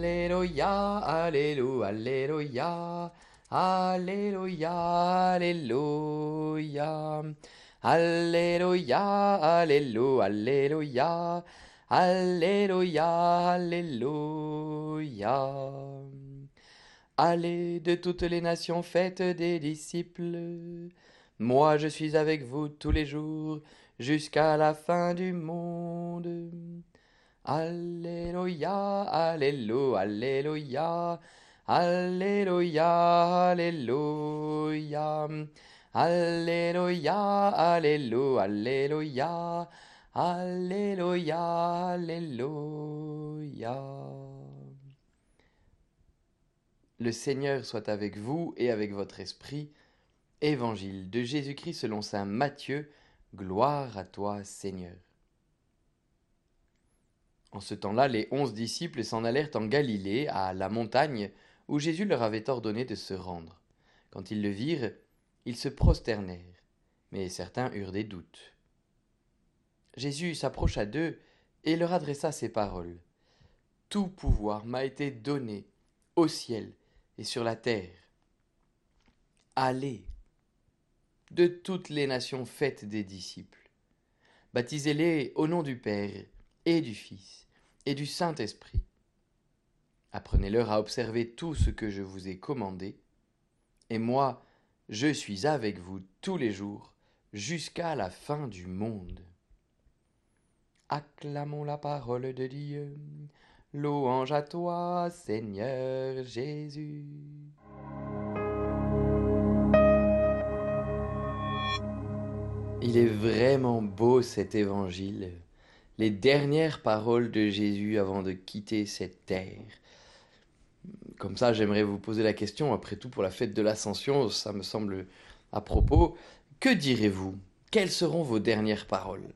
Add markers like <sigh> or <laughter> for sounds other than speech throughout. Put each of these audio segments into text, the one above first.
Alléluia, Alléluia, Alléluia, Alléluia, Alléluia. Alléluia, Alléluia, Alléluia, Alléluia, Alléluia. Allez de toutes les nations, faites des disciples. Moi je suis avec vous tous les jours jusqu'à la fin du monde. Alléluia, Alléluia, Alléluia, Alléluia, Alléluia. Alléluia, Alléluia, Alléluia, Alléluia, Alléluia. Le Seigneur soit avec vous et avec votre esprit. Évangile de Jésus-Christ selon saint Matthieu. Gloire à toi, Seigneur. En ce temps-là, les onze disciples s'en allèrent en Galilée, à la montagne où Jésus leur avait ordonné de se rendre. Quand ils le virent, ils se prosternèrent, mais certains eurent des doutes. Jésus s'approcha d'eux et leur adressa ces paroles. Tout pouvoir m'a été donné au ciel et sur la terre. Allez, de toutes les nations faites des disciples. Baptisez-les au nom du Père et du Fils et du Saint-Esprit. Apprenez-leur à observer tout ce que je vous ai commandé, et moi, je suis avec vous tous les jours jusqu'à la fin du monde. Acclamons la parole de Dieu. Louange à toi, Seigneur Jésus. Il est vraiment beau cet évangile, les dernières paroles de Jésus avant de quitter cette terre. Comme ça, j'aimerais vous poser la question, après tout, pour la fête de l'Ascension, ça me semble à propos. Que direz-vous? Quelles seront vos dernières paroles?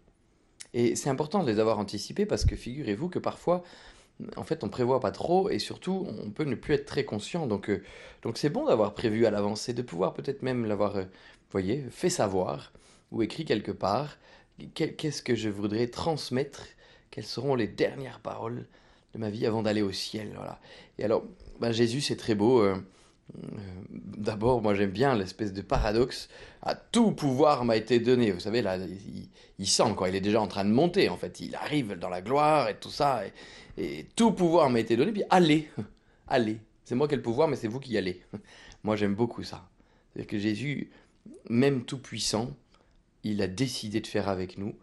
Et c'est important de les avoir anticipées parce que figurez-vous que parfois, en fait, on prévoit pas trop et surtout, on peut ne plus être très conscient. Donc, euh, donc c'est bon d'avoir prévu à l'avance et de pouvoir peut-être même l'avoir, euh, voyez, fait savoir ou écrit quelque part. Qu'est-ce que je voudrais transmettre? Quelles seront les dernières paroles de ma vie avant d'aller au ciel? Voilà. Et alors, bah, Jésus, c'est très beau. Euh, euh, d'abord, moi j'aime bien l'espèce de paradoxe. À tout pouvoir m'a été donné. Vous savez, là, il, sent quoi. Il est déjà en train de monter. En fait, il arrive dans la gloire et tout ça. Et, tout pouvoir m'a été donné. Puis allez, <laughs> allez. C'est moi qui ai le pouvoir, mais c'est vous qui allez. <laughs> Moi j'aime beaucoup ça. C'est-à-dire que Jésus, même tout puissant, il a décidé de faire avec nous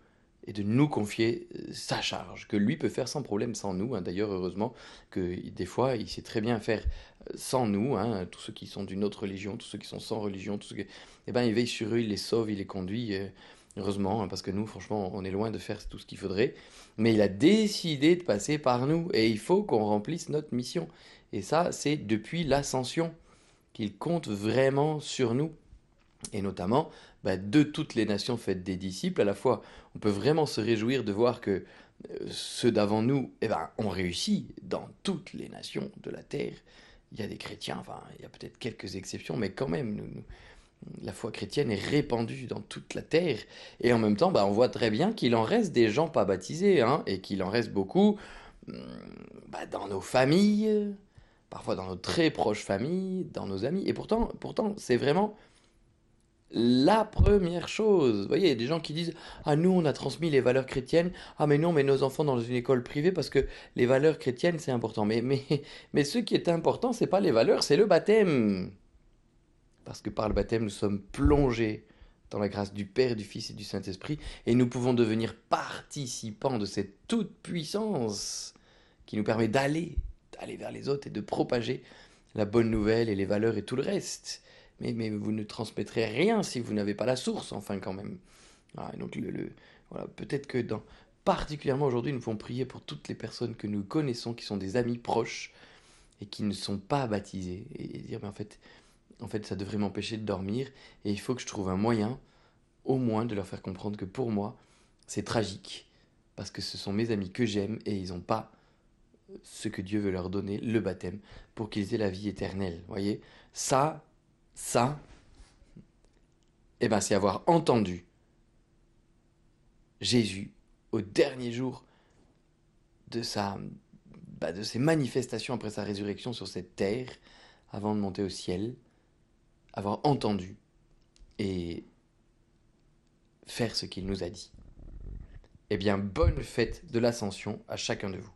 et de nous confier euh, sa charge, que lui peut faire sans problème sans nous. Hein. D'ailleurs, heureusement que des fois, il sait très bien faire euh, sans nous, hein. tous ceux qui sont d'une autre religion, tous ceux qui sont sans religion, eh ben, il veille sur eux, il les sauve, il les conduit. Euh, heureusement, hein, parce que nous, franchement, on est loin de faire tout ce qu'il faudrait. Mais il a décidé de passer par nous, et il faut qu'on remplisse notre mission. Et ça, c'est depuis l'ascension qu'il compte vraiment sur nous et notamment bah, de toutes les nations faites des disciples. À la fois, on peut vraiment se réjouir de voir que euh, ceux d'avant nous eh ben, ont réussi dans toutes les nations de la terre. Il y a des chrétiens, enfin, il y a peut-être quelques exceptions, mais quand même, la foi chrétienne est répandue dans toute la terre. Et en même temps, bah, on voit très bien qu'il en reste des gens pas baptisés, hein, et qu'il en reste beaucoup hmm, bah, dans nos familles, parfois dans nos très proches familles, dans nos amis. Et pourtant c'est vraiment la première chose. Vous voyez, il y a des gens qui disent Ah, nous, on a transmis les valeurs chrétiennes. Ah, mais non, on met nos enfants dans une école privée parce que les valeurs chrétiennes, c'est important. Mais, mais, mais ce qui est important, c'est pas les valeurs, c'est le baptême. Parce que par le baptême, nous sommes plongés dans la grâce du Père, du Fils et du Saint-Esprit, et nous pouvons devenir participants de cette toute-puissance qui nous permet d'aller, d'aller vers les autres et de propager la bonne nouvelle et les valeurs et tout le reste mais, vous ne transmettrez rien si vous n'avez pas la source, enfin quand même. donc le, voilà, peut-être que dans, particulièrement aujourd'hui, nous pouvons prier pour toutes les personnes que nous connaissons, qui sont des amis proches et qui ne sont pas baptisés, et, dire, mais en fait, en fait, ça devrait m'empêcher de dormir, et il faut que je trouve un moyen, au moins, de leur faire comprendre que pour moi, c'est tragique, parce que ce sont mes amis que j'aime, et ils n'ont pas ce que Dieu veut leur donner, le baptême, pour qu'ils aient la vie éternelle. Voyez, ça, ça, eh ben, c'est avoir entendu Jésus au dernier jour de sa, bah, de ses manifestations après sa résurrection sur cette terre, avant de monter au ciel, avoir entendu et faire ce qu'il nous a dit. Eh bien, bonne fête de l'ascension à chacun de vous.